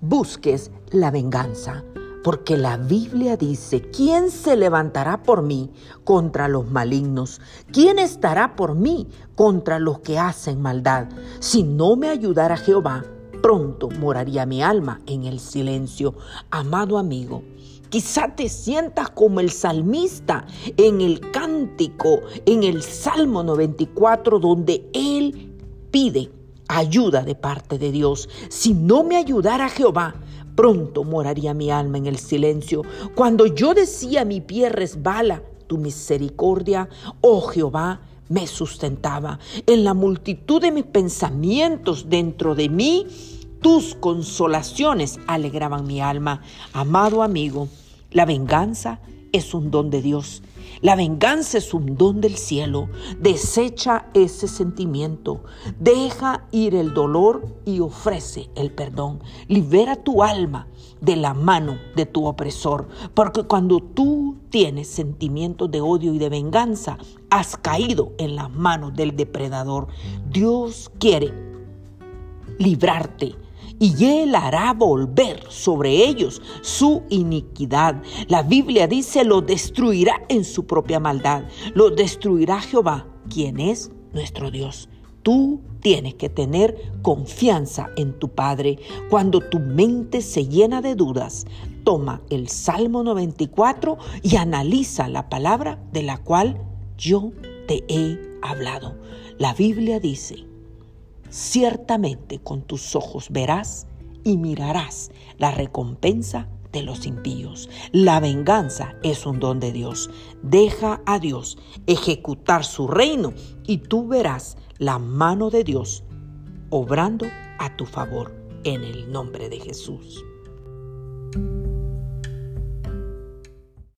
busques la venganza. Porque la Biblia dice, ¿quién se levantará por mí contra los malignos? ¿Quién estará por mí contra los que hacen maldad? Si no me ayudara Jehová, pronto moraría mi alma en el silencio. Amado amigo, Quizá te sientas como el salmista en el cántico, en el Salmo 94, donde él pide ayuda de parte de Dios. Si no me ayudara Jehová, pronto moraría mi alma en el silencio. Cuando yo decía mi pie resbala, tu misericordia, oh Jehová, me sustentaba. En la multitud de mis pensamientos dentro de mí, tus consolaciones alegraban mi alma. Amado amigo, la venganza es un don de Dios. La venganza es un don del cielo. Desecha ese sentimiento. Deja ir el dolor y ofrece el perdón. Libera tu alma de la mano de tu opresor. Porque cuando tú tienes sentimientos de odio y de venganza, has caído en las manos del depredador. Dios quiere librarte y él hará volver sobre ellos su iniquidad. La Biblia dice, lo destruirá en su propia maldad, lo destruirá Jehová, quien es nuestro Dios. Tú tienes que tener confianza en tu Padre. Cuando tu mente se llena de dudas, toma el Salmo 94 y analiza la palabra de la cual yo te he hablado. La Biblia dice, Ciertamente con tus ojos verás y mirarás la recompensa de los impíos. La venganza es un don de Dios. Deja a Dios ejecutar su reino y tú verás la mano de Dios obrando a tu favor en el nombre de Jesús.